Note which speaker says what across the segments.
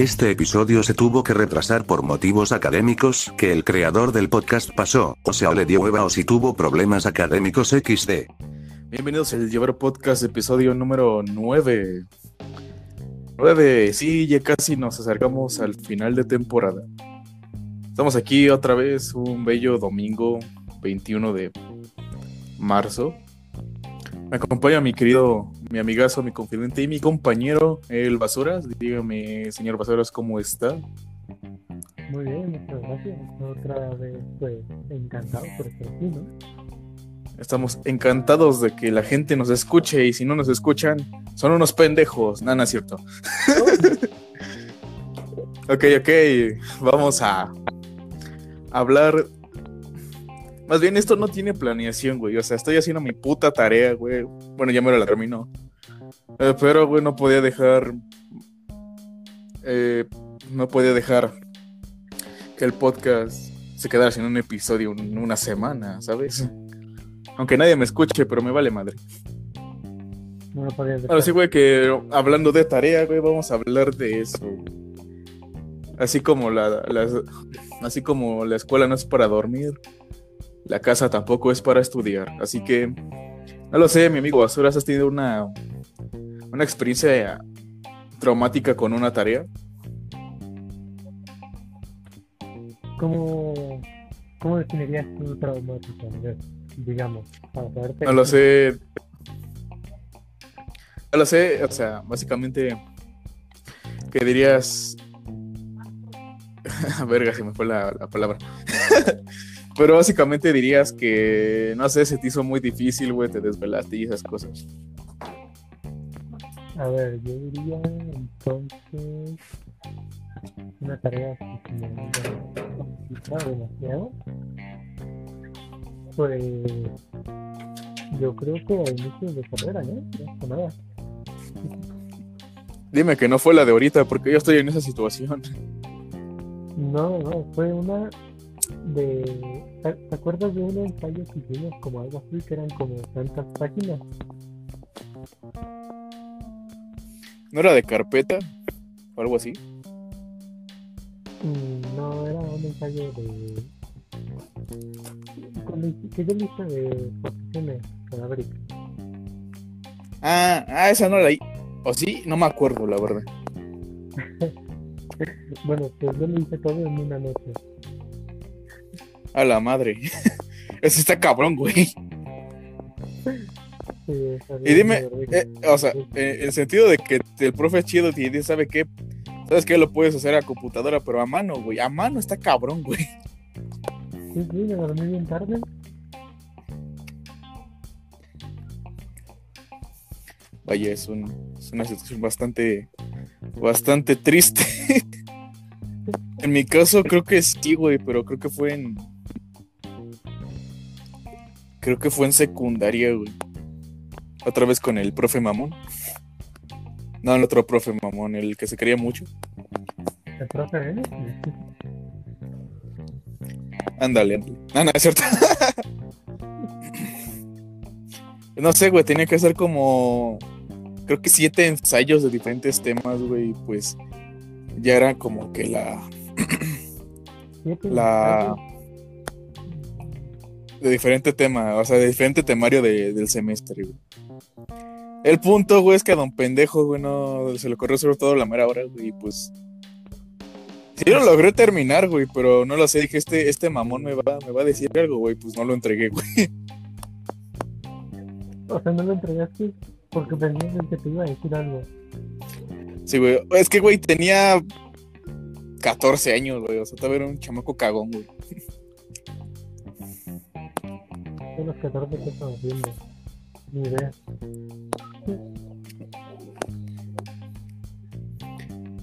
Speaker 1: Este episodio se tuvo que retrasar por motivos académicos que el creador del podcast pasó, o sea, le dio hueva o si tuvo problemas académicos XD.
Speaker 2: Bienvenidos al Llevar Podcast, episodio número 9. 9, sí, ya casi nos acercamos al final de temporada. Estamos aquí otra vez, un bello domingo 21 de marzo. Me acompaña mi querido, mi amigazo, mi confidente y mi compañero, el Basuras. Dígame, señor Basuras, ¿cómo está?
Speaker 3: Muy bien, muchas gracias. Otra vez, pues, encantado por estar aquí, ¿no?
Speaker 2: Estamos encantados de que la gente nos escuche y si no nos escuchan, son unos pendejos. Nada, no es cierto. ok, ok, vamos a hablar más bien, esto no tiene planeación, güey. O sea, estoy haciendo mi puta tarea, güey. Bueno, ya me la terminó. Eh, pero, güey, no podía dejar. Eh, no podía dejar que el podcast se quedara sin un episodio en una semana, ¿sabes? Aunque nadie me escuche, pero me vale madre.
Speaker 3: No lo podía dejar.
Speaker 2: Ahora sí, güey, que hablando de tarea, güey, vamos a hablar de eso. Así como la, así como la escuela no es para dormir, la casa tampoco es para estudiar. Así que, no lo sé, mi amigo Basuras, ¿has tenido una, una experiencia traumática con una tarea?
Speaker 3: ¿Cómo, ¿Cómo definirías tu traumático? A ver, digamos, para saberte.
Speaker 2: No lo sé. No lo sé, o sea, básicamente, ¿qué dirías? Verga, se me fue la, la palabra. Pero básicamente dirías que, no sé, se te hizo muy difícil, güey, te desvelaste y esas cosas.
Speaker 3: A ver, yo diría entonces una tarea que me haya complicado demasiado. Pues yo creo que a inicios de carrera, ¿no? No nada.
Speaker 2: Dime que no fue la de ahorita, porque yo estoy en esa situación.
Speaker 3: No, no, fue una de... ¿Te acuerdas de un ensayo que hicimos como algo así, que eran como tantas páginas?
Speaker 2: ¿No era de carpeta? O algo así.
Speaker 3: Mm, No, era un ensayo de... que yo hice de posiciones cadavéricas.
Speaker 2: Ah, ah, esa no la... ¿O sí? No me acuerdo, la verdad.
Speaker 3: Bueno, pues yo lo hice todo en una noche.
Speaker 2: A la madre. Ese está cabrón, güey.
Speaker 3: Sí,
Speaker 2: Y dime, eh, o sea, en el sentido de que el profe es chido y dice, ¿sabe qué? ¿Sabes qué? Lo puedes hacer a computadora, pero a mano, güey. A mano está cabrón, güey.
Speaker 3: Sí, sí, me dormí bien tarde.
Speaker 2: Vaya, es, un, es una situación bastante, bastante triste. en mi caso, creo que sí, güey, pero creo que fue en. Creo que fue en secundaria, güey. Otra vez con el profe Mamón. No, el otro profe Mamón, el que se quería mucho.
Speaker 3: El profe, ¿eh?
Speaker 2: Ándale, ándale. No, no, es cierto. no sé, güey, tenía que hacer como. Creo que siete ensayos de diferentes temas, güey. Pues ya era como que la. La. De diferente tema, o sea, de diferente temario de- del semestre, güey. El punto, güey, es que a don pendejo, güey, no se le ocurrió sobre todo la mera hora, güey, y pues. Sí lo logré terminar, güey, pero no lo sé, dije, este, este mamón me va, me va a decir algo, güey, pues no lo entregué, güey.
Speaker 3: O sea, no lo entregaste porque pensé que te iba a decir algo.
Speaker 2: Sí, güey, es que, güey, tenía 14 años, güey, o sea, todavía era un chamaco cagón, güey.
Speaker 3: De los 14 que estamos haciendo. Ni idea.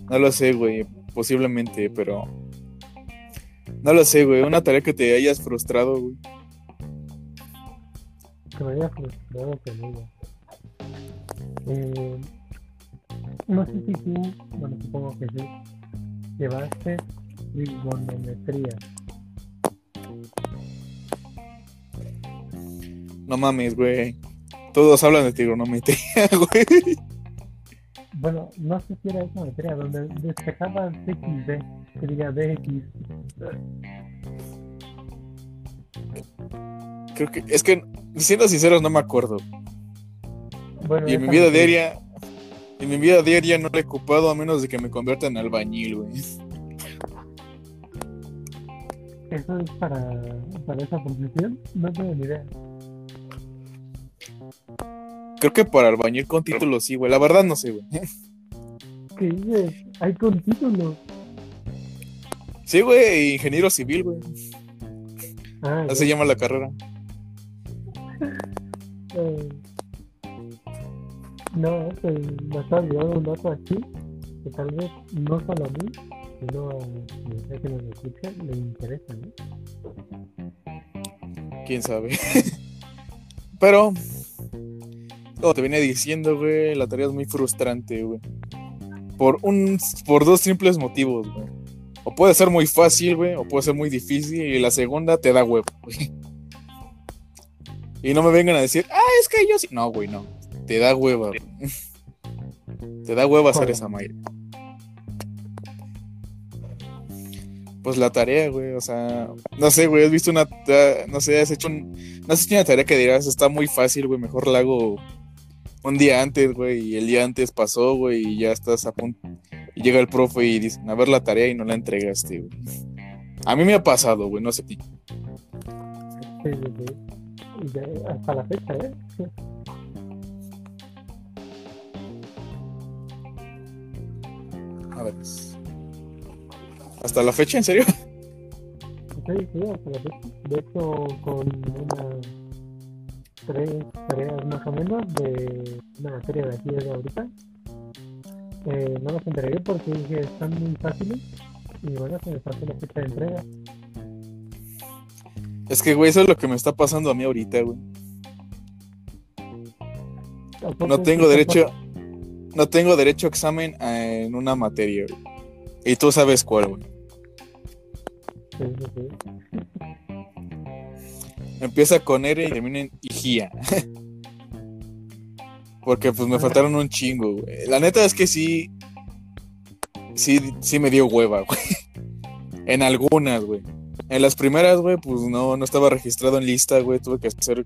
Speaker 2: No lo sé, güey, posiblemente, pero... No lo sé, güey, una tarea que te hayas frustrado, güey.
Speaker 3: Que me había frustrado conmigo. Eh, no sé si tú, bueno, supongo que sí, llevaste trigonometría.
Speaker 2: No mames, güey. Todos hablan de trigonometría, güey.
Speaker 3: bueno, no sé si era esa materia donde despejabas XD, que diga DX.
Speaker 2: Creo que, es que, siendo sinceros, no me acuerdo.
Speaker 3: Bueno,
Speaker 2: Y en mi vida
Speaker 3: materia-
Speaker 2: diaria, en mi vida diaria no lo he ocupado a menos de que me convierta en albañil, güey.
Speaker 3: Eso es para, para esa profesión, no tengo ni idea.
Speaker 2: Creo que para albañil con título sí, güey. La verdad no sé, güey.
Speaker 3: ¿Qué dices? Hay con título.
Speaker 2: Sí, güey, ingeniero civil, güey.
Speaker 3: Ah,
Speaker 2: Así se llama la carrera.
Speaker 3: eh, no, pues, me está olvidando un dato aquí, que tal vez no solo a mí, sino a sea que nos escuche, le interesa, ¿no?
Speaker 2: Quién sabe. Pero, como te venía diciendo, güey, la tarea es muy frustrante, güey. Por un, por dos simples motivos, güey. O puede ser muy fácil, güey, o puede ser muy difícil, y la segunda te da huevo, güey. Y no me vengan a decir, ah, es que yo sí. No, güey, no. Te da hueva, güey. Te da hueva hacer esa madre. Pues la tarea, güey, o sea, no sé, güey, has visto una, no sé, has hecho un, no sé si una tarea que dirás, está muy fácil, güey, mejor la hago un día antes, güey, y el día antes pasó, güey, y ya estás a punto, y llega el profe y dice, a ver la tarea y no la entregaste, güey. A mí me ha pasado, güey, no sé.
Speaker 3: Sí, sí, sí. Hasta la fecha, ¿eh?
Speaker 2: A ver. ¿Hasta la fecha, en serio?
Speaker 3: Sí, sí, hasta la fecha. De hecho, con unas tres tareas más o menos de una materia de aquí de ahorita, eh, no las entregué porque dije están muy fáciles y bueno, se me pasó la fecha de entrega.
Speaker 2: Es que, güey, eso es lo que me está pasando a mí ahorita, güey. No tengo derecho, no tengo derecho a examen eh, en una materia, güey. Y tú sabes cuál, güey.
Speaker 3: Sí, sí, sí.
Speaker 2: Empieza con R y termina en Igía. Porque pues me faltaron un chingo, güey. La neta es que sí. Sí, sí me dio hueva, güey. En algunas, güey. En las primeras, güey, pues no, no estaba registrado en lista, güey. Tuve que hacer.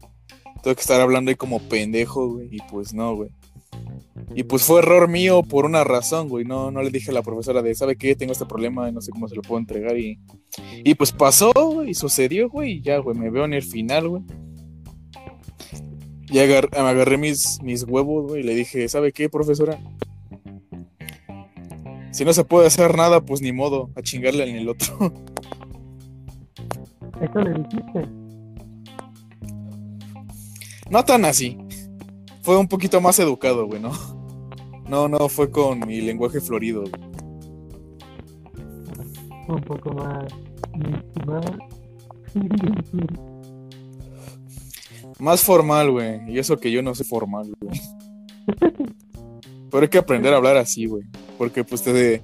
Speaker 2: Tuve que estar hablando ahí como pendejo, güey. Y pues no, güey. Y pues fue error mío por una razón, güey. No, no le dije a la profesora de, ¿sabe qué? Tengo este problema y no sé cómo se lo puedo entregar. Y, y pues pasó, y sucedió, güey. Y ya, güey, me veo en el final, güey. Y agar- me agarré mis, mis huevos, güey, y le dije, ¿sabe qué, profesora? Si no se puede hacer nada, pues ni modo, a chingarle en el otro.
Speaker 3: Eso le dijiste.
Speaker 2: No tan así. Fue un poquito más educado, güey, ¿no? No, no, fue con mi lenguaje florido, güey.
Speaker 3: Un poco más. más-
Speaker 2: formal, güey. Y eso que yo no soy formal, güey. Pero hay que aprender a hablar así, güey. Porque pues te...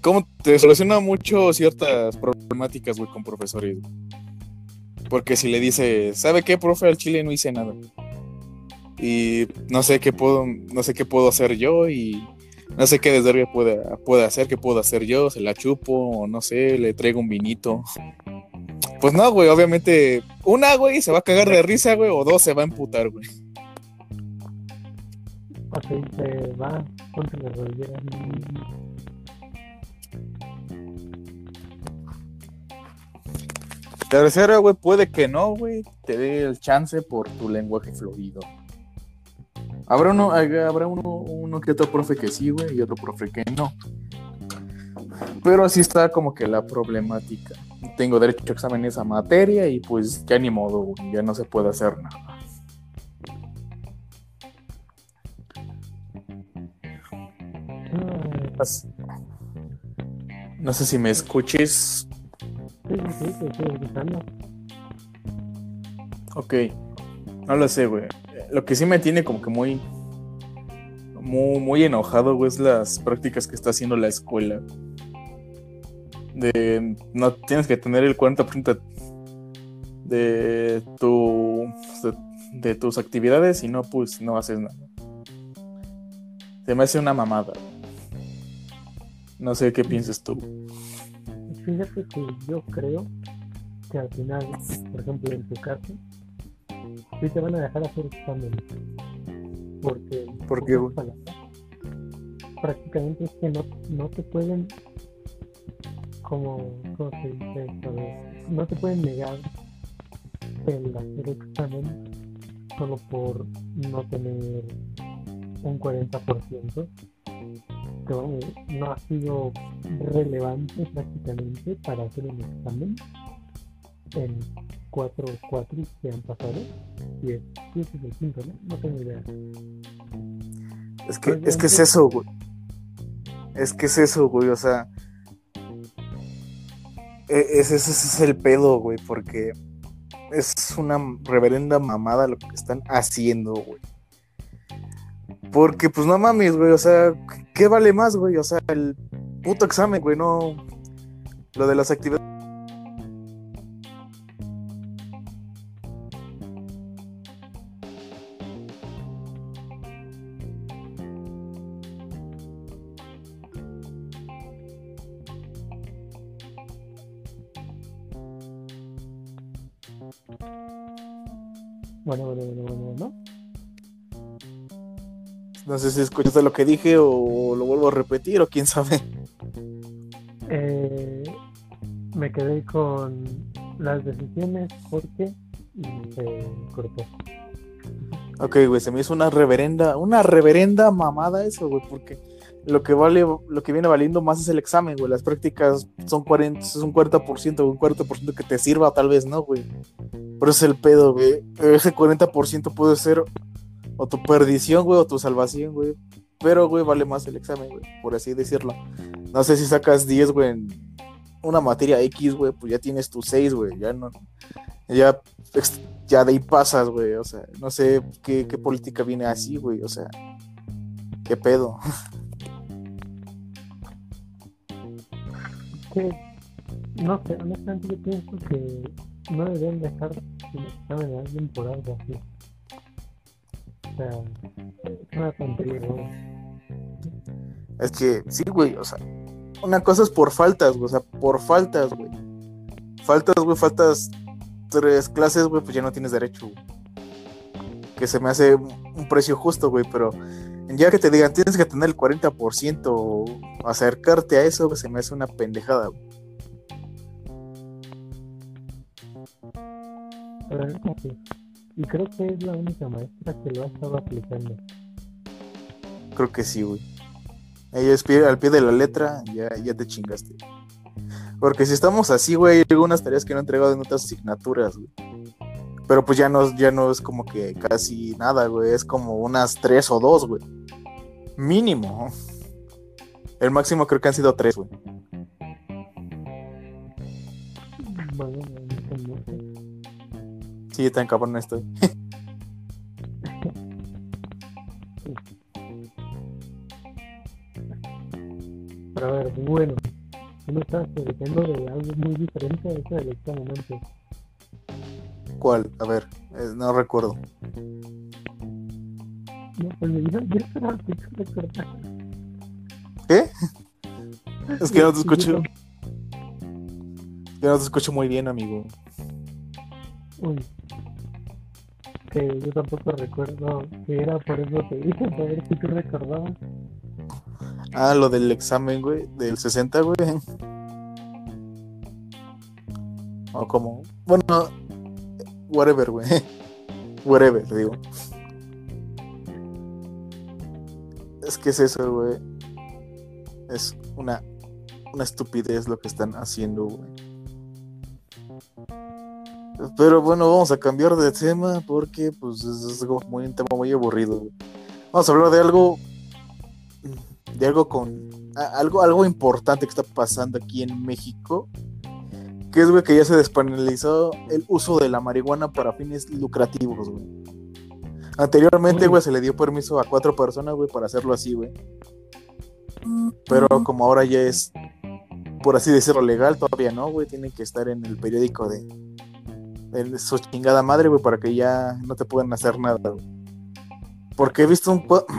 Speaker 2: ¿Cómo te soluciona mucho ciertas problemáticas, güey, con profesores? güey? Porque si le dices, ¿sabe qué, profe? Al chile no hice nada. Y no sé qué puedo, no sé qué puedo hacer yo y no sé qué desvergue puede, puede hacer, qué puedo hacer yo, se la chupo, o no sé, le traigo un vinito. Pues no, güey, obviamente, una, güey, se va a cagar de risa, güey, o dos se va a emputar, güey.
Speaker 3: Ok, se va contra la rodillera.
Speaker 2: Tercera, güey, puede que no, güey, te dé el chance por tu lenguaje florido. Habrá uno, habrá uno, uno que otro profe que sí, güey, y otro profe que no. Pero así está como que la problemática. Tengo derecho a examen en esa materia y pues ya ni modo, güey, ya no se puede hacer nada. No sé si me escuches.
Speaker 3: Sí, sí, sí.
Speaker 2: Ok. No lo sé, güey. Lo que sí me tiene como que muy. Muy, muy enojado, güey, es las prácticas que está haciendo la escuela. De. No tienes que tener el 40% de tu. de, tus actividades y no, pues no haces nada. Se me hace una mamada. No sé qué piensas tú.
Speaker 3: Fíjate que yo creo que al final, por ejemplo, en tu sí te van a dejar hacer examen. Porque,
Speaker 2: ¿Por qué,
Speaker 3: pocas palabras, prácticamente es que no, no te pueden, como, ¿cómo se dice esto? No te pueden negar el hacer examen solo por no tener un 40%. Que no ha sido relevante prácticamente para hacer un examen en cuatro cuatris que han pasado. Y es, y ese es el quinto, ¿no? No tengo idea.
Speaker 2: Es que, es que es eso, güey. Es que es eso, güey. O sea. e- Ese, ese es el pedo, güey. Porque es una reverenda mamada lo que están haciendo, güey. Porque, pues no mames, güey. O sea, ¿qué vale más, güey? O sea, el puto examen, güey. No. Lo de las actividades. Sé si escuchaste lo que dije o lo vuelvo a repetir o quién sabe.
Speaker 3: Eh, me quedé con las decisiones porque se cortó.
Speaker 2: Ok, güey, se me hizo una reverenda, una reverenda mamada eso, güey, porque lo que vale, lo que viene valiendo más es el examen, güey. Las prácticas son 40, es un 40%, un 40% que te sirva, tal vez, ¿no, güey? Pero es el pedo, güey. Ese 40% puede ser o tu perdición, güey, o tu salvación, güey. Pero, güey, vale más el examen, güey, por así decirlo. No sé si sacas 10, güey, en una materia X, güey, pues ya tienes tu 6, güey. Ya no. Ya, ya de ahí pasas, güey. O sea, no sé qué, qué política viene así, güey. O sea, qué pedo.
Speaker 3: que no sé, honestamente yo pienso que no deberían dejar sin examen a alguien por algo así. Sea, es
Speaker 2: que, sí, güey, o sea, una cosa es por faltas, güey, o sea, por faltas, güey. Faltas, güey, faltas tres clases, güey, pues ya no tienes derecho. Que se me hace un precio justo, güey, pero ya que te digan, tienes que tener el 40% o acercarte a eso, güey, se me hace una pendejada, güey.
Speaker 3: Neta sí. Y creo que es la única maestra que lo ha estado aplicando.
Speaker 2: Creo que sí, güey. Ella es pie- al pie de la letra, ya, ya te chingaste. Porque si estamos así, güey, hay algunas tareas que no he entregado en otras asignaturas, güey. Pero pues ya no, ya no es como que casi nada, güey. Es como unas tres o dos, güey. Mínimo. El máximo creo que han sido tres, güey. Sí, tan cabrón estoy.
Speaker 3: Pero a ver, bueno, tú me estás diciendo de algo muy diferente a eso del examen antes.
Speaker 2: ¿Cuál? A ver, eh, no recuerdo.
Speaker 3: No, pues me esperaba que tú recordaras.
Speaker 2: ¿Qué? Es que no te escucho. Yo no te escucho muy bien, amigo.
Speaker 3: Uy. Que yo tampoco recuerdo que era por eso te dije, para ver si tú recordabas.
Speaker 2: Ah, lo del examen, güey, del 60, güey. O como, bueno, whatever, güey. Whatever, digo. Es que es eso, güey. Es una, una estupidez lo que están haciendo, güey. Pero bueno, vamos a cambiar de tema porque pues es, como muy, un tema muy aburrido. Vamos a hablar de algo de algo con a- algo algo importante que está pasando aquí en México que es güey que ya se despenalizó el uso de la marihuana para fines lucrativos güey. Anteriormente güey se le dio permiso a cuatro personas güey para hacerlo así güey. Pero como ahora ya es por así decirlo legal todavía no güey tiene que estar en el periódico de, su chingada madre güey para que ya no te puedan hacer nada güey. porque he visto un po-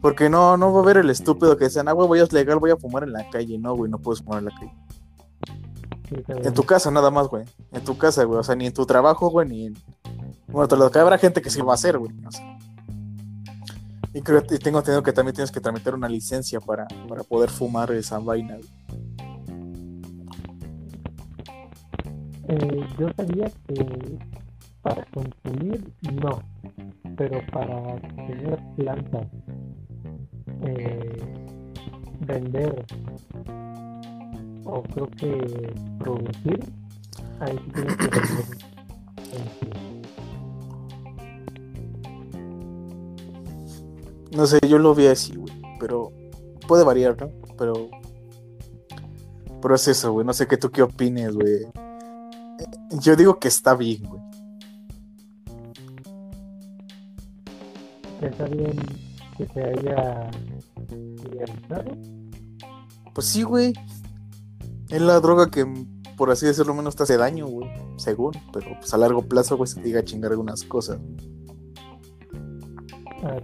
Speaker 2: Porque no, no va a haber el estúpido que dicen, ah, güey, voy a legal, voy a fumar en la calle. No, güey, no puedes fumar en la calle. En tu casa nada más, güey. En tu casa, güey. O sea, ni en tu trabajo, güey, ni en... Bueno, te lo que habrá gente que sí lo va a hacer, güey. o sea. Y creo y tengo entendido que también tienes que tramitar una licencia para, para poder fumar esa vaina, güey.
Speaker 3: Eh, yo sabía que para consumir no, pero para tener plantas, eh, vender o creo que producir, ahí sí tienes que licencia.
Speaker 2: No sé, yo lo vi así, güey. Pero puede variar, ¿no? Pero. Pero es eso, güey. No sé qué tú qué opines, güey. Yo digo que está bien, güey.
Speaker 3: Está bien que se haya legalizado.
Speaker 2: Pues sí, güey. Es la droga que, por así decirlo, menos te hace daño, güey. Según. Pero pues a largo plazo, güey, se te llega a chingar algunas cosas.
Speaker 3: Ah,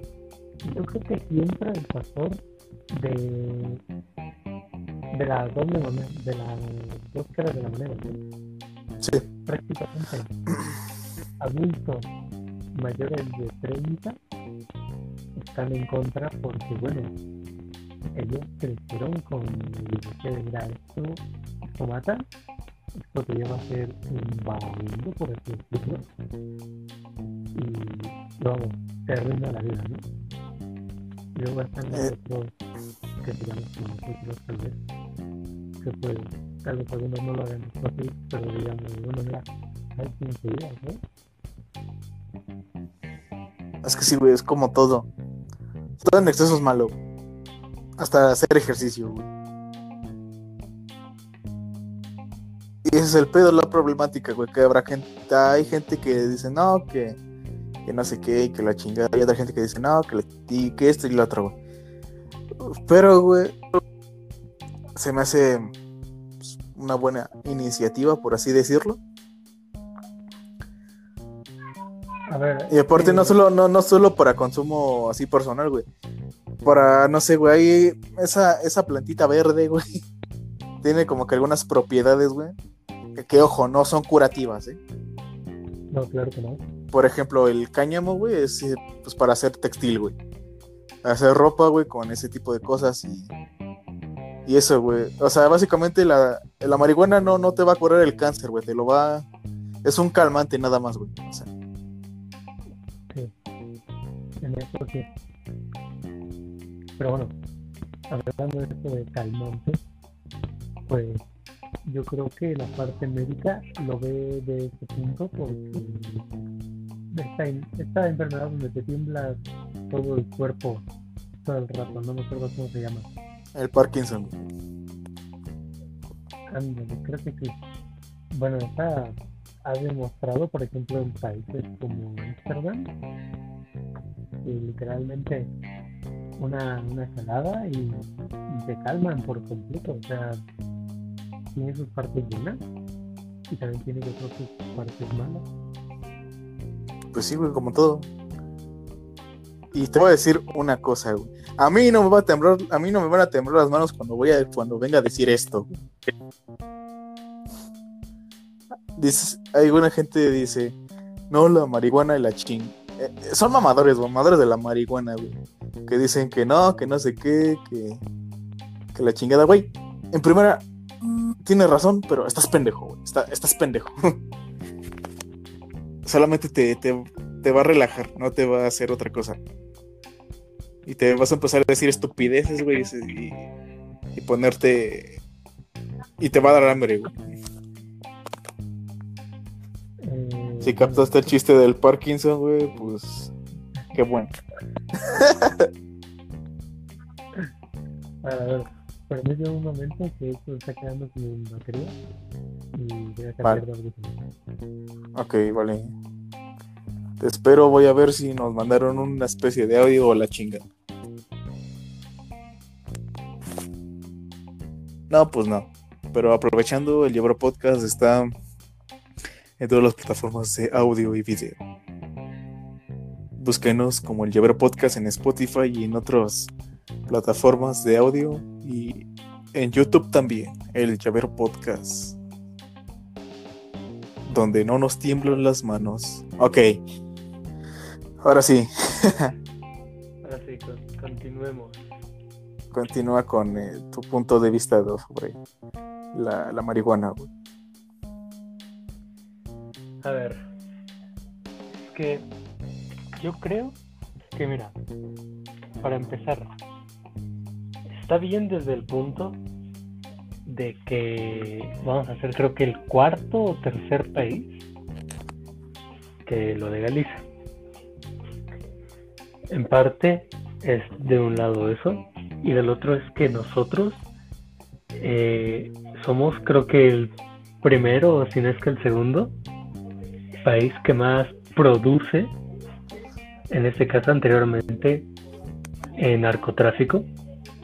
Speaker 3: yo creo que siempre el factor de de la doble moneda, de las dos caras de la moneda, ¿no?
Speaker 2: Sí.
Speaker 3: prácticamente adultos mayores de 30 están en contra porque bueno ellos crecieron con el que mira esto esto mata esto te lleva a ser un vagabundo por así decirlo y vamos te arruina la vida ¿no? Y luego están los
Speaker 2: Eh.
Speaker 3: otros que digamos como nosotros tal vez que pues tal vez algunos no lo hagan pero digamos hay.
Speaker 2: Es que sí, güey, es como todo. Todo en exceso es malo. Hasta hacer ejercicio, güey. Y ese es el pedo, la problemática, güey. Que habrá gente, hay gente que dice, no, que, que no sé qué, que la chingada. Y otra gente que dice, no, que, y que esto y lo otro, güey. Pero, güey, se me hace una buena iniciativa, por así decirlo.
Speaker 3: A ver.
Speaker 2: Y aparte
Speaker 3: eh,
Speaker 2: no solo, no, no solo para consumo así personal, güey. Para, no sé, güey, esa, esa plantita verde, güey. Tiene como que algunas propiedades, güey. Que, que, ojo, no son curativas, ¿eh?
Speaker 3: No, claro que no.
Speaker 2: Por ejemplo, el cáñamo, güey, es eh, pues para hacer textil, güey. Hacer ropa, güey, con ese tipo de cosas y... Y eso, güey. O sea, básicamente la, la marihuana no, no te va a curar el cáncer, güey. Te lo va... Es un calmante nada más, güey. O sea,
Speaker 3: Sí. Pero bueno, hablando de esto de calmante, pues yo creo que la parte médica lo ve de ese punto porque esta, esta enfermedad donde te tiembla todo el cuerpo todo el rato, no me acuerdo cómo se llama.
Speaker 2: El Parkinson.
Speaker 3: Ándale, creo que sí. Bueno, está ha demostrado, por ejemplo, en países como Amsterdam, que literalmente una, una y, y te calman por completo. O sea, tiene sus partes buenas y también tiene yo creo, sus partes malas.
Speaker 2: Pues sí, güey, como todo. Y te voy a decir una cosa, güey. A mí no me va a temblar, a mí no me van a temblar las manos cuando venga a decir esto. Dices, hay una gente dice, no, la marihuana y la ching. Eh, eh, son mamadores, mamadores de la marihuana, güey. Que dicen que no, que no sé qué, que, que la chingada, güey. En primera, tienes razón, pero estás pendejo, güey. Está- estás pendejo. Solamente te, te, te va a relajar, no te va a hacer otra cosa. Y te vas a empezar a decir estupideces, güey, y, y ponerte... Y te va a dar hambre, güey.
Speaker 3: Eh,
Speaker 2: Si captaste el chiste del Parkinson, güey, pues... Qué bueno.
Speaker 3: A ver, permíteme un momento que esto está quedando sin batería y voy a cambiar de audífono.
Speaker 2: Ok, vale. Te espero, voy a ver si nos mandaron una especie de audio o la chinga. No, pues no. Pero aprovechando, el Llevro Podcast está en todas las plataformas de audio y video. Búsquenos como el Llavero Podcast en Spotify y en otras plataformas de audio. Y en YouTube también, el Llavero Podcast. Donde no nos tiemblan las manos. Ok. Ahora sí.
Speaker 3: Ahora sí, con- continuemos.
Speaker 2: Continúa con eh, tu punto de vista sobre la, la marihuana, güey.
Speaker 3: A ver. Es que yo creo que, mira, para empezar, está bien desde el punto de que vamos a ser, creo que el cuarto o tercer país que lo legaliza. En parte es de un lado eso, y del otro es que nosotros eh, somos, creo que el primero, o si no es que el segundo, país que más produce, en este caso anteriormente, en narcotráfico,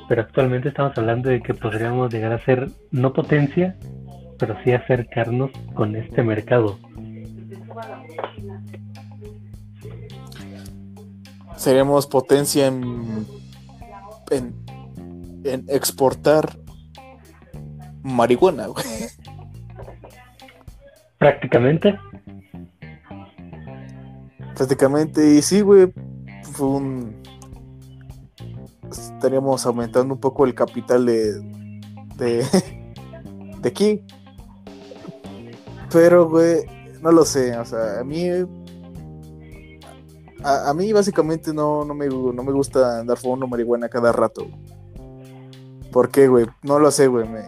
Speaker 3: pero actualmente estamos hablando de que podríamos llegar a ser no potencia, pero sí acercarnos con este mercado.
Speaker 2: Seremos potencia en, en, en exportar marihuana, güey.
Speaker 3: Prácticamente,
Speaker 2: Prácticamente, y sí, güey, fue un... Estaríamos aumentando un poco el capital de... de, de aquí. Pero, güey, no lo sé, o sea, a mí... A, a mí básicamente no, no, me, no me gusta andar fumando marihuana cada rato. ¿Por qué, güey? No lo sé, güey. Me...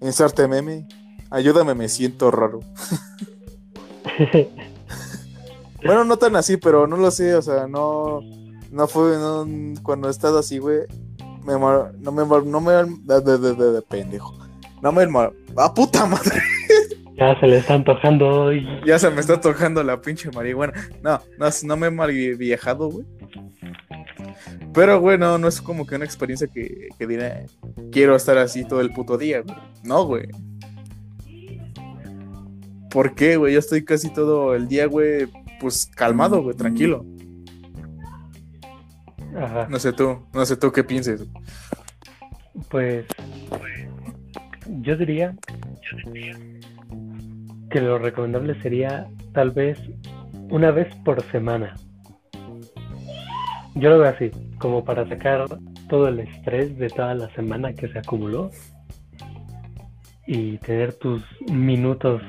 Speaker 2: Inserte meme. Ayúdame, me siento raro. Bueno, no tan así, pero no lo sé, o sea, no, no fue, no, cuando he estado así, güey, me, no me, no me, de, de, de, de- de pendejo, no me, mar- ¡ah, puta madre!
Speaker 3: Ya se le está antojando hoy.
Speaker 2: Ya se me está tocando la pinche marihuana, no, no, no me he mal viajado, güey, pero, güey, no, no es como que una experiencia que, que diré, quiero estar así todo el puto día, güey, no, güey. ¿Por qué, güey? Yo estoy casi todo el día, güey, pues calmado, güey, tranquilo.
Speaker 3: Ajá.
Speaker 2: No sé tú, no sé tú qué pienses.
Speaker 3: Pues yo diría que lo recomendable sería tal vez una vez por semana. Yo lo veo así, como para sacar todo el estrés de toda la semana que se acumuló y tener tus minutos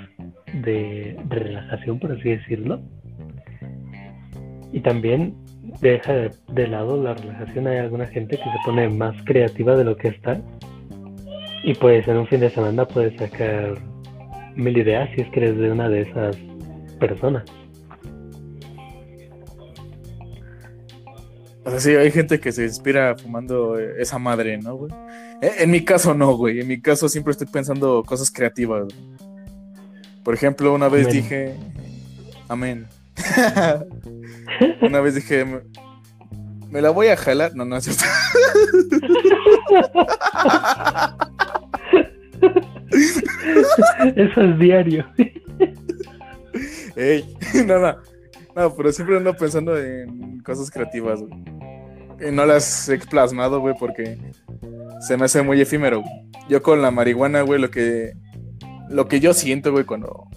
Speaker 3: de, relajación, por así decirlo. Y también deja de, de lado la relajación. Hay alguna gente que se pone más creativa de lo que está. Y pues en un fin de semana puedes sacar mil ideas si es que eres de una de esas personas.
Speaker 2: O sea, sí, hay gente que se inspira fumando eh, esa madre, ¿no, güey? Eh, En mi caso no, güey. En mi caso siempre estoy pensando cosas creativas. güey. Por ejemplo, una vez
Speaker 3: Amén.
Speaker 2: dije... Amén. una vez dije... "Me- Me la voy a jalar. No, no es cierto.
Speaker 3: Eso es diario.
Speaker 2: Ey, no, no. No, pero siempre ando pensando en cosas creativas. Y no las he plasmado, güey, porque se me hace muy efímero. Yo con la marihuana, güey, lo que lo que yo siento, güey, cuando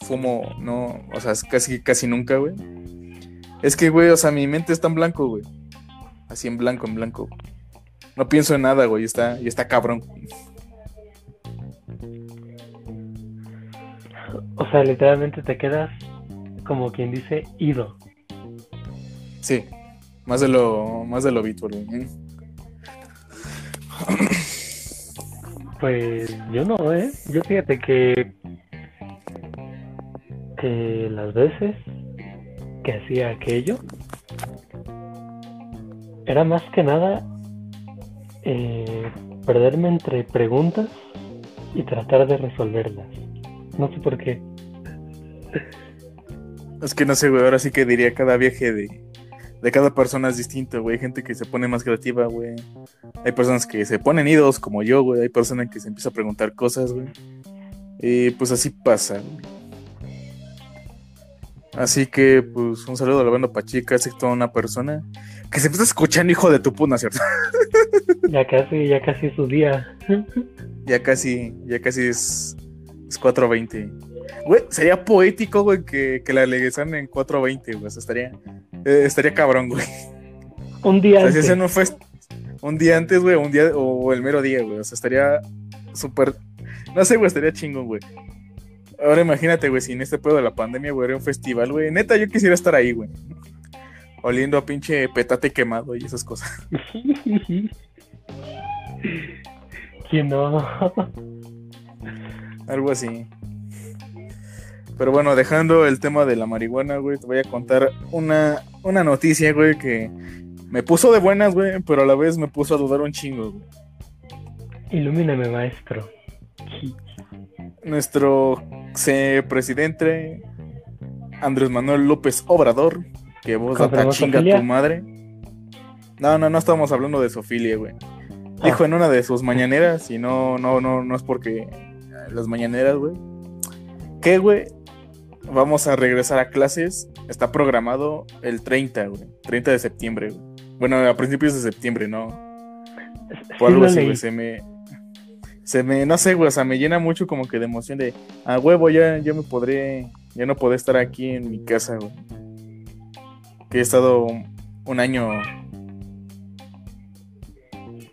Speaker 2: fumo, no, o sea, casi casi nunca, güey. Es que, güey, o sea, mi mente está en blanco, güey. Así en blanco, en blanco. No pienso en nada, güey, está, y está cabrón.
Speaker 3: O sea, literalmente te quedas como quien dice ido.
Speaker 2: Sí. Más de lo, más de lo habitual. Mm.
Speaker 3: Pues yo no, ¿eh? Yo fíjate que, que las veces que hacía aquello era más que nada eh, perderme entre preguntas y tratar de resolverlas. No sé por qué.
Speaker 2: Es que no sé, güey, ahora sí que diría cada viaje de, de cada persona es distinto, güey. Hay gente que se pone más creativa, güey. Hay personas que se ponen idos como yo, güey. Hay personas que se empieza a preguntar cosas, güey. Y pues así pasa, güey. Así que, pues, un saludo a la banda Pachica, así toda una persona que se empieza escuchando, hijo de tu puna, ¿cierto?
Speaker 3: Ya casi, ya casi es su día.
Speaker 2: ya casi, ya casi es, es 4.20. Güey, sería poético, güey, que, que la legalizan en 4.20, güey. O sea, estaría, eh, estaría cabrón, güey.
Speaker 3: Un día
Speaker 2: O sea, si
Speaker 3: antes.
Speaker 2: ese no fue un día antes, güey, un día o el mero día, güey. O sea, estaría súper. No sé, güey, estaría chingón, güey. Ahora imagínate, güey, si en este pedo de la pandemia, güey, era un festival, güey. Neta, yo quisiera estar ahí, güey. Oliendo a pinche petate quemado y esas cosas.
Speaker 3: ¿Quién no?
Speaker 2: Algo así. Pero bueno, dejando el tema de la marihuana, güey, te voy a contar una, una noticia, güey, que me puso de buenas, güey, pero a la vez me puso a dudar un chingo, güey.
Speaker 3: Ilumíname, maestro.
Speaker 2: Nuestro eh, presidente Andrés Manuel López Obrador, que vos a
Speaker 3: ¿Confirmó
Speaker 2: chinga tu madre. No, no, no estamos hablando de Sofilia, güey.
Speaker 3: Ah.
Speaker 2: Dijo en una de sus mañaneras, y no, no, no, no es porque las mañaneras, güey. Que, güey, vamos a regresar a clases. Está programado el 30, güey. 30 de septiembre, güey. Bueno, a principios de septiembre, ¿no? O
Speaker 3: Sí
Speaker 2: algo así, güey. Se me. Se me. No sé, güey. O sea, me llena mucho como que de emoción de. A huevo, ya, ya me podré. Ya no podré estar aquí en mi casa, güey. Que he estado un, un año.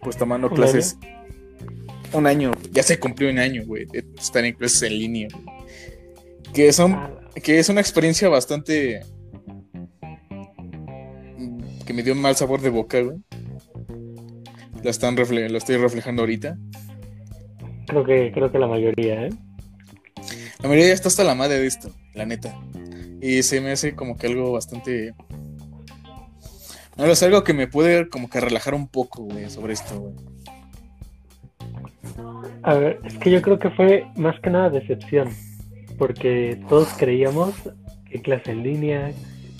Speaker 2: Pues tomando
Speaker 3: ¿Un
Speaker 2: clases. Un año. Ya se cumplió un año, güey. De estar en clases en línea, güey. Que son. Que es una experiencia bastante. Que me dio un mal sabor de boca, güey. La, están refle- la estoy reflejando ahorita.
Speaker 3: creo que, creo que la mayoría, ¿eh?
Speaker 2: La mayoría ya está hasta la madre de esto, la neta. Y se me hace como que algo bastante. No, es algo que me puede como que relajar un poco, güey, sobre esto, güey.
Speaker 3: A ver, es que yo creo que fue más que nada decepción, porque todos creíamos que clase en línea,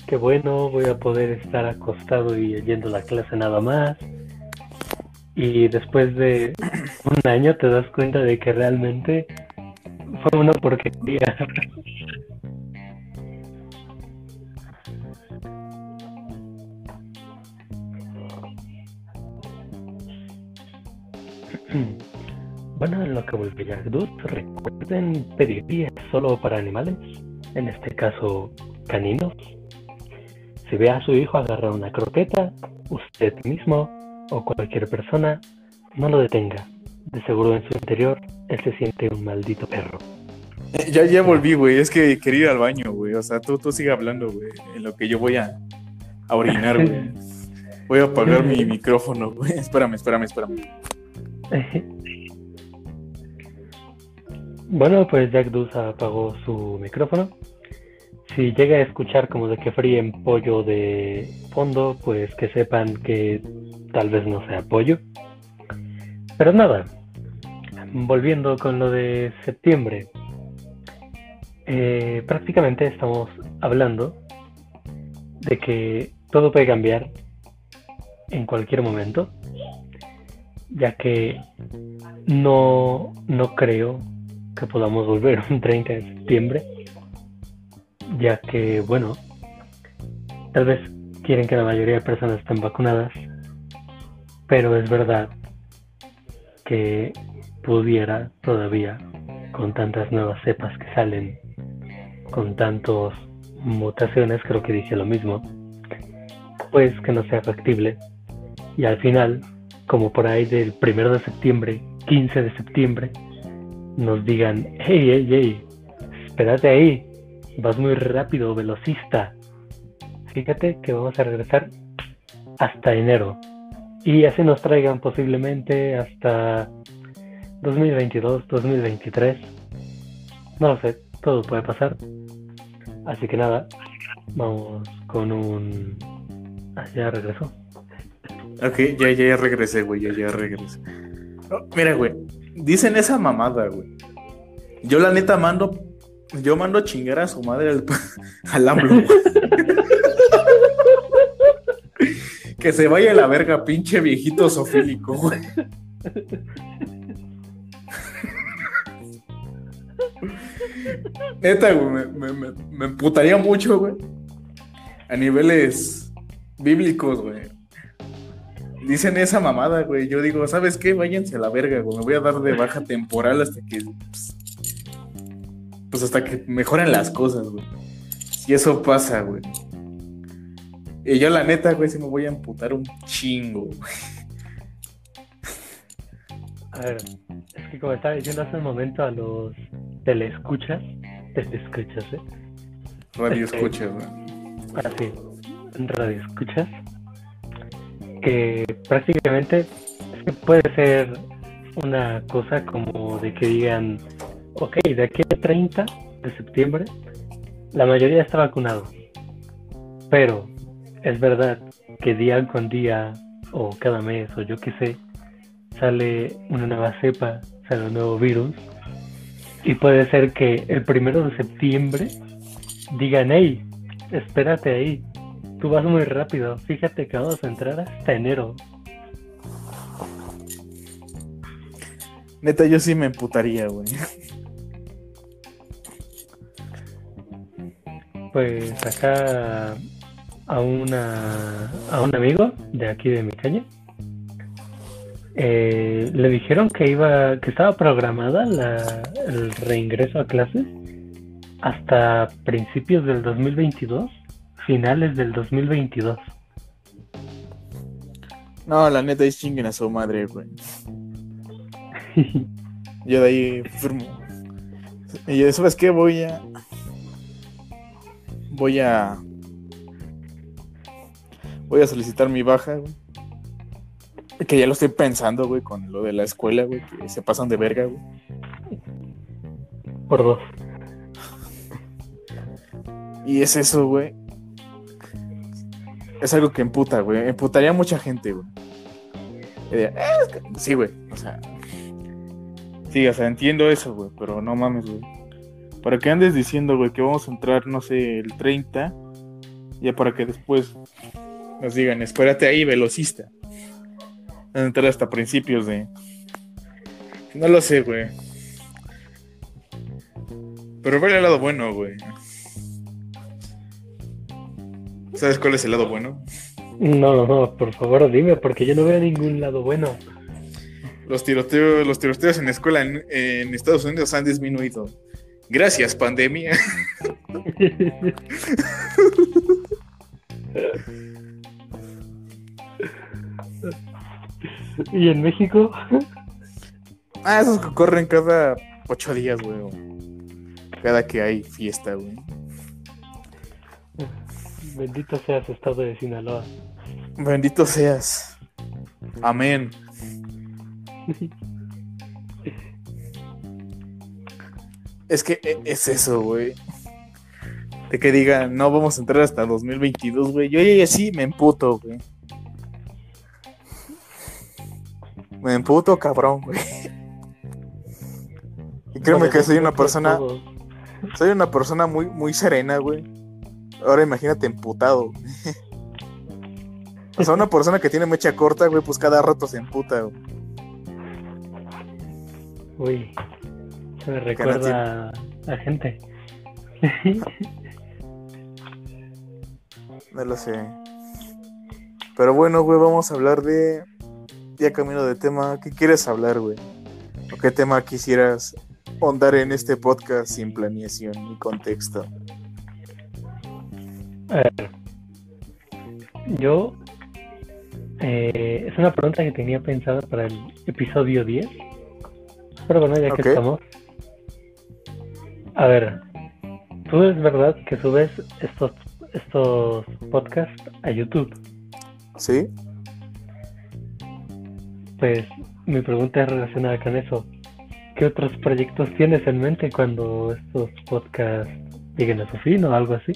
Speaker 3: que bueno, voy a poder estar acostado y yendo a la clase nada más. Y después de un año te das cuenta de que realmente fue una porquería. Bueno, en lo que Jack Dude, recuerden pedir guías solo para animales, en este caso caninos. Si ve a su hijo agarrar una croqueta, usted mismo o cualquier persona, no lo detenga. De seguro en su interior, él se siente un maldito perro.
Speaker 2: Eh, Ya, ya volví, güey. Es que quería ir al baño, güey. O sea, tú, tú sigue hablando, güey. En lo que yo voy a, a orinar, güey. Voy a apagar mi micrófono, güey. Espérame, espérame, espérame.
Speaker 3: Bueno, pues Jack Deuce apagó su micrófono. Si llega a escuchar como de que fríen pollo de fondo, pues que sepan que tal vez no sea pollo. Pero nada, volviendo con lo de septiembre. Eh, prácticamente estamos hablando de que todo puede cambiar en cualquier momento, ya que no, no creo que podamos volver un 30 de septiembre, ya que, bueno, tal vez quieren que la mayoría de personas estén vacunadas, pero es verdad que pudiera todavía, con tantas nuevas cepas que salen, con tantas mutaciones, creo que dije lo mismo, pues que no sea factible. Y al final, como por ahí del primero de septiembre, 15 de septiembre, nos digan, hey, hey, hey, espérate ahí, vas muy rápido, velocista. Fíjate que vamos a regresar hasta enero. Y así nos traigan posiblemente hasta 2022, 2023. No lo sé, todo puede pasar. Así que nada, vamos con un... Ah, ya regresó.
Speaker 2: Ok, ya, ya, ya regresé, güey. Ya, ya regresé. Oh, mira, güey. Dicen esa mamada, güey. Yo la neta mando. Yo mando a chingar a su madre al, al AMLO, güey. Que se vaya a la verga, pinche viejito sofílico, güey. Neta, güey, me, me, me, me emputaría mucho, güey. A niveles bíblicos, güey. Dicen esa mamada, güey. Yo digo, ¿sabes qué? Váyanse a la verga, güey. Me voy a dar de baja temporal hasta que. Pues, pues hasta que mejoren las cosas, güey. Si eso pasa, güey. Y yo, la neta, güey, sí me voy a emputar un chingo, güey.
Speaker 3: A ver, es que como estaba diciendo hace un momento a los telescuchas, telescuchas, ¿eh?
Speaker 2: Radio
Speaker 3: Este-
Speaker 2: escucha, güey.
Speaker 3: Así, radio escuchas, que prácticamente puede ser una cosa como de que digan, ok, de aquí al 30 de septiembre, la mayoría está vacunado, pero es verdad que día con día o cada mes o yo qué sé, sale una nueva cepa, sale un nuevo virus y puede ser que el primero de septiembre digan, hey, espérate ahí, tú vas muy rápido, fíjate que vamos a entrar hasta enero.
Speaker 2: Neta, yo sí me emputaría, güey.
Speaker 3: Pues acá a una a un amigo de aquí de mi calle eh, le dijeron que iba que estaba programada la, el reingreso a clases hasta principios del 2022, finales del 2022.
Speaker 2: No, la neta es chinguen a su madre, güey. Yo de ahí firmo. Y yo, ¿sabes qué? Voy a. Voy a. Voy a solicitar mi baja, güey. Que ya lo estoy pensando, güey, con lo de la escuela, güey, que se pasan de verga, güey.
Speaker 3: Por dos.
Speaker 2: Y es eso, güey. Es algo que emputa, güey. Emputaría a mucha gente, güey. "Eh, que-". Sí, güey. O sea. Sí, o sea, entiendo eso, güey. Pero no mames, güey. Para que andes diciendo, güey, que vamos a entrar, no sé, el 30. Ya para que después nos digan, espérate ahí, velocista. A entrar hasta principios de. No lo sé, güey. Pero ver el lado bueno, güey. ¿Sabes cuál es el lado bueno?
Speaker 3: No, no, no, por favor dime, porque yo no veo ningún lado bueno.
Speaker 2: Los tiroteos, los tiroteos en la escuela en, en Estados Unidos han disminuido. Gracias, pandemia.
Speaker 3: ¿Y en México?
Speaker 2: Ah, esos que corren cada ocho días, güey. Cada que hay fiesta, güey.
Speaker 3: Bendito seas estado de Sinaloa.
Speaker 2: Bendito seas. Amén. Es que e- es eso, güey. De que digan, no vamos a entrar hasta 2022, güey. Yo ya sí me emputo, güey. Me emputo, cabrón, güey. Y créeme que soy una persona, soy una persona muy, muy serena, güey. Ahora imagínate emputado. O sea, una persona que tiene mecha corta, güey, pues cada rato se emputa, güey.
Speaker 3: Uy, se me recuerda a gente.
Speaker 2: No lo sé. Pero bueno, güey, vamos a hablar de. Ya camino de tema. ¿Qué quieres hablar, güey? ¿O qué tema quisieras ahondar en este podcast sin planeación ni contexto?
Speaker 3: A ver, yo eh, es una pregunta que tenía pensada para el episodio 10. Pero bueno, ya que estamos. A ver, tú es verdad que subes estos estos podcasts a YouTube.
Speaker 2: ¿Sí?
Speaker 3: Pues mi pregunta es relacionada con eso. ¿Qué otros proyectos tienes en mente cuando estos podcasts lleguen a su fin o algo así?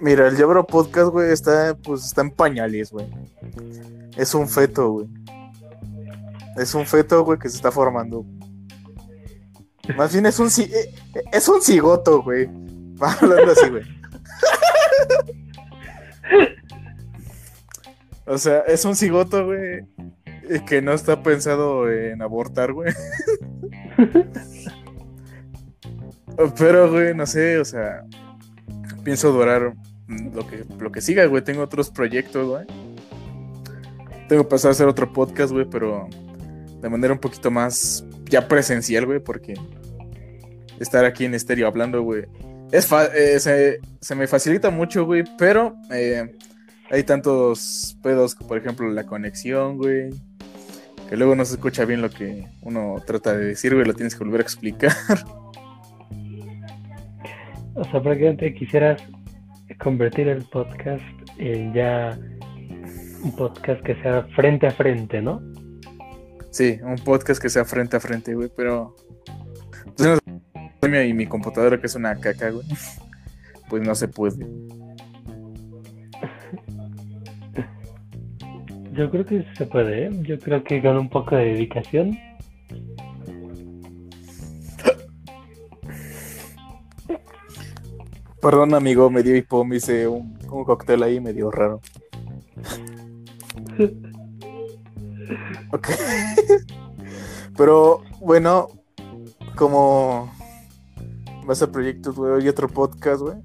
Speaker 2: Mira, el Yabro Podcast, güey, está, pues, está en pañales, güey. Es un feto, güey. Es un feto, güey, que se está formando. Más bien es un eh, es un cigoto, güey. Hablando así, güey. O sea, es un cigoto, güey, que no está pensado en abortar, güey. Pero, güey, no sé, o sea, pienso durar lo que, lo que siga, güey. Tengo otros proyectos, güey. Tengo que pasar a hacer otro podcast, güey, pero de manera un poquito más ya presencial, güey, porque estar aquí en estéreo hablando, güey, es eh, se, me facilita mucho, güey, pero eh, hay tantos pedos, por ejemplo, la conexión, güey, que luego no se escucha bien lo que uno trata de decir, güey, lo tienes que volver a explicar.
Speaker 3: O sea, prácticamente quisieras convertir el podcast en ya un podcast que sea frente a frente, ¿no?
Speaker 2: Sí, un podcast que sea frente a frente, güey, pero... Pues, y mi computadora que es una caca, güey. Pues no se puede.
Speaker 3: Yo creo que se puede, ¿eh? Yo creo que con un poco de dedicación.
Speaker 2: Perdón, amigo, me dio hipo, hice un, un cóctel ahí medio raro. ok. Pero bueno, como va a proyectos, güey, otro podcast, güey.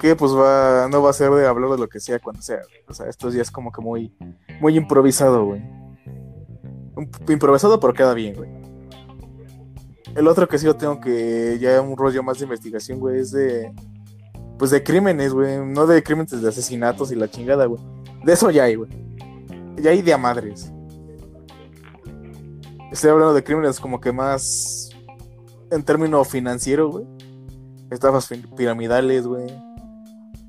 Speaker 2: Que pues va, no va a ser de hablar de lo que sea cuando sea. O sea, estos días como que muy, muy improvisado, güey. Improvisado, pero queda bien, güey. El otro que sí lo tengo que ya un rollo más de investigación, güey, es de. Pues de crímenes, güey. No de crímenes de asesinatos y la chingada, güey. De eso ya hay, güey. Ya hay de a madres. Estoy hablando de crímenes como que más en términos financieros, güey. Estafas piramidales, güey.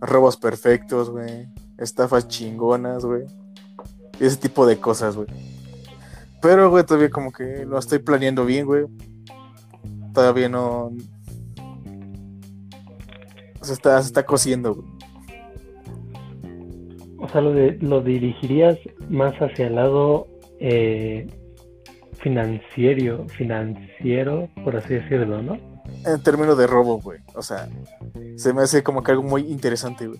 Speaker 2: Robos perfectos, güey. Estafas chingonas, güey. Ese tipo de cosas, güey. Pero, güey, todavía como que lo estoy planeando bien, güey. Todavía no. Se está, se está cosiendo, güey.
Speaker 3: O sea, lo, de, lo dirigirías más hacia el lado eh, financiero, financiero, por así decirlo, ¿no?
Speaker 2: En términos de robo, güey. O sea, se me hace como que algo muy interesante, güey.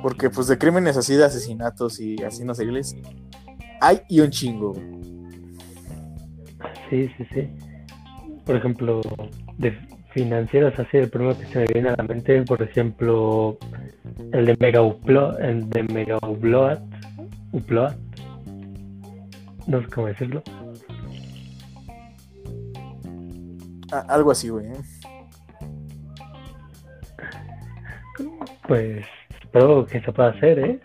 Speaker 2: Porque, pues, de crímenes así, de asesinatos y asesinos seriales, hay y un chingo,
Speaker 3: Sí, sí, sí. Por ejemplo, de financieros así, el primero que se me viene a la mente, por ejemplo, el de Mega Upload, el de Mega Upload, Upload no sé cómo decirlo.
Speaker 2: algo así, güey. ¿eh?
Speaker 3: Pues espero que se pueda hacer, ¿eh?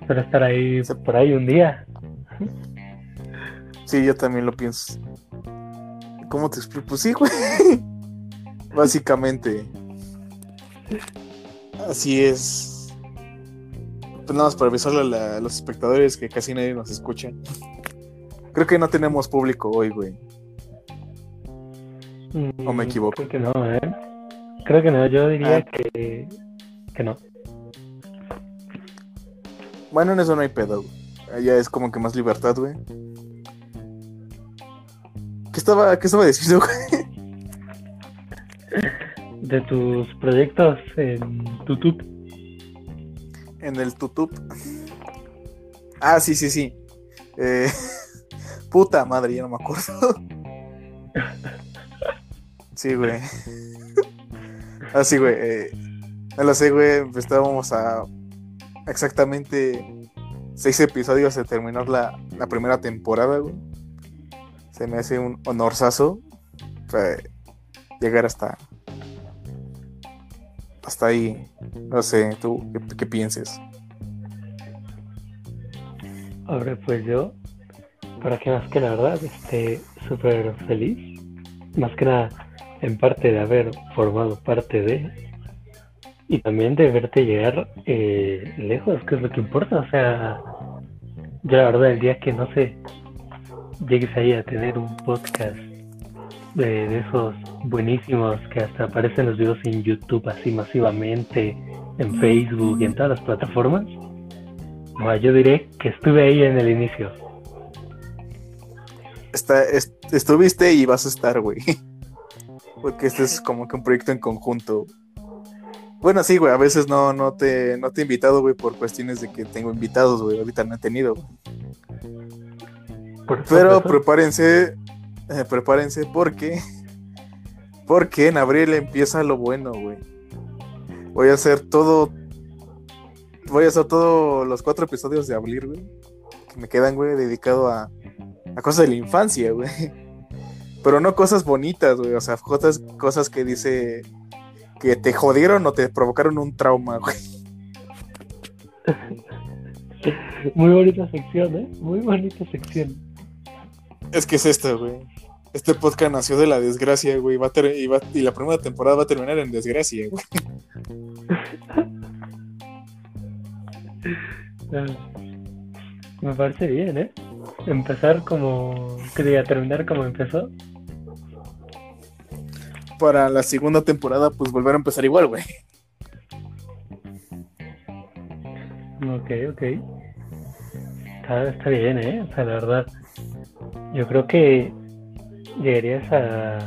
Speaker 3: Espero estar ahí por ahí un día.
Speaker 2: Sí, yo también lo pienso. ¿Cómo te explico? Pues sí, güey. Básicamente. Así es. Pues nada más para avisarle a, los espectadores que casi nadie nos escucha. Creo que no tenemos público hoy, güey. ¿O me mm, equivoco?
Speaker 3: Creo que no, ¿eh? Creo que no, yo diría ah. que, que no.
Speaker 2: Bueno, en eso no hay pedo, güey. Allá es como que más libertad, güey. ¿Qué estaba, qué estaba diciendo, güey?
Speaker 3: De tus proyectos en YouTube.
Speaker 2: En el YouTube. Ah, sí, sí, sí. Eh, Puta madre, ya no me acuerdo. Sí, güey. Así, ah, güey. Eh, no lo sé, güey. Estábamos a exactamente seis episodios de terminar la, primera temporada, güey. Se me hace un honorazo llegar hasta hasta ahí. No sé, tú qué, qué pienses.
Speaker 3: Ahora pues yo para que más que la verdad esté súper feliz, más que nada en parte de haber formado parte de y también de verte llegar eh, lejos, que es lo que importa, o sea, yo la verdad el día que no sé, llegues ahí a tener un podcast de, esos buenísimos que hasta aparecen los videos en YouTube así masivamente, en Facebook y en todas las plataformas, yo diré que estuve ahí en el inicio
Speaker 2: estuviste y vas a estar, güey. Porque este es como que un proyecto en conjunto. Bueno, sí, güey, a veces no, no, te, no te he invitado, güey, por cuestiones de que tengo invitados, güey. Ahorita no he tenido, Pero prepárense, eh, prepárense porque Porque en abril empieza lo bueno, güey. Voy a hacer todo. Voy a hacer todos los cuatro episodios de abril, güey. Que me quedan, güey, dedicado a, a cosas de la infancia, güey. Pero no cosas bonitas, güey. O sea, cosas, cosas que dice que te jodieron o te provocaron un trauma, güey.
Speaker 3: Muy bonita sección, ¿eh? Muy bonita sección.
Speaker 2: Es que es esto, güey. Este podcast nació de la desgracia, güey. Va a ter- y, va- y la primera temporada va a terminar en desgracia, güey.
Speaker 3: Me parece bien, ¿eh? Empezar como. Que diga, terminar como empezó.
Speaker 2: Para la segunda temporada, pues volver a empezar igual, güey.
Speaker 3: Ok, ok. Está, está bien, ¿eh? O sea, la verdad. Yo creo que llegarías a,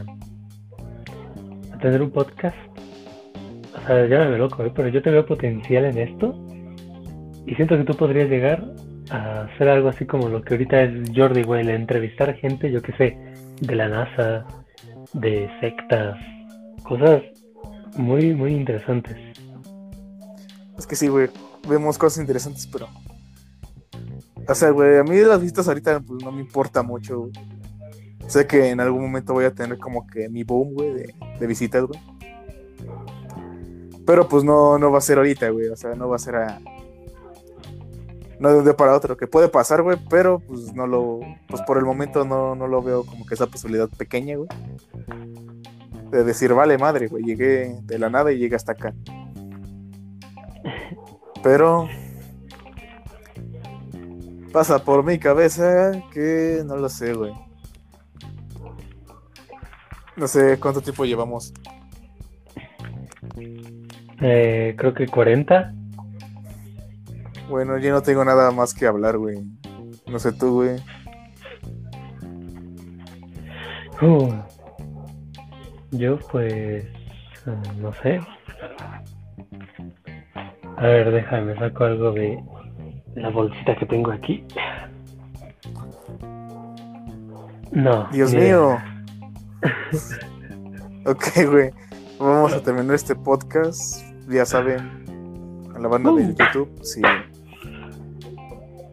Speaker 3: a tener un podcast. O sea, ya me loco, ¿eh? Pero yo te veo potencial en esto. Y siento que tú podrías llegar a hacer algo así como lo que ahorita es Jordi, el entrevistar gente, yo qué sé, de la NASA, de sectas, cosas muy, muy interesantes.
Speaker 2: Es que sí, güey. Vemos cosas interesantes, pero. O sea, güey, a mí las vistas ahorita pues no me importa mucho, güey. Sé que en algún momento voy a tener como que mi boom, güey, de, visitas, güey. Pero pues no, no va a ser ahorita, güey. O sea, no va a ser a. No de un día para otro, que puede pasar, güey, pero pues no lo. Pues por el momento no, no lo veo como que esa posibilidad pequeña, güey. De decir, vale, madre, güey, llegué de la nada y llegué hasta acá. Pero pasa por mi cabeza que no lo sé, güey. No sé cuánto tiempo llevamos.
Speaker 3: Eh, creo que 40.
Speaker 2: Bueno, yo no tengo nada más que hablar, güey. No sé tú, güey.
Speaker 3: Uh, yo pues eh, no sé. A ver, déjame, saco algo de la bolsita que tengo aquí. No.
Speaker 2: Dios mío. ok, güey. Vamos a terminar este podcast. Ya saben, a la banda de
Speaker 3: Uh.
Speaker 2: YouTube, si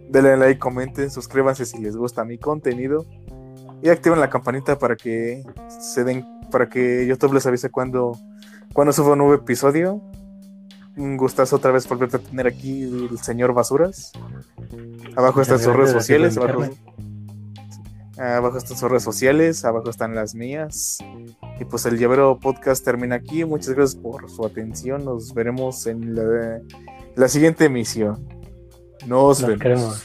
Speaker 2: denle like, comenten, suscríbanse si les gusta mi contenido y activen la campanita para que se den, para que YouTube les avise cuando, cuando suba un nuevo episodio. Un gustazo otra vez volverte a tener aquí el señor Basuras. Abajo están sus redes sociales,
Speaker 3: gracias,
Speaker 2: abajo, abajo están sus redes sociales, abajo están las mías. Y pues el llavero podcast termina aquí. Muchas gracias por su atención. Nos veremos en la, la siguiente emisión. Nos
Speaker 3: Nos
Speaker 2: vemos.
Speaker 3: queremos.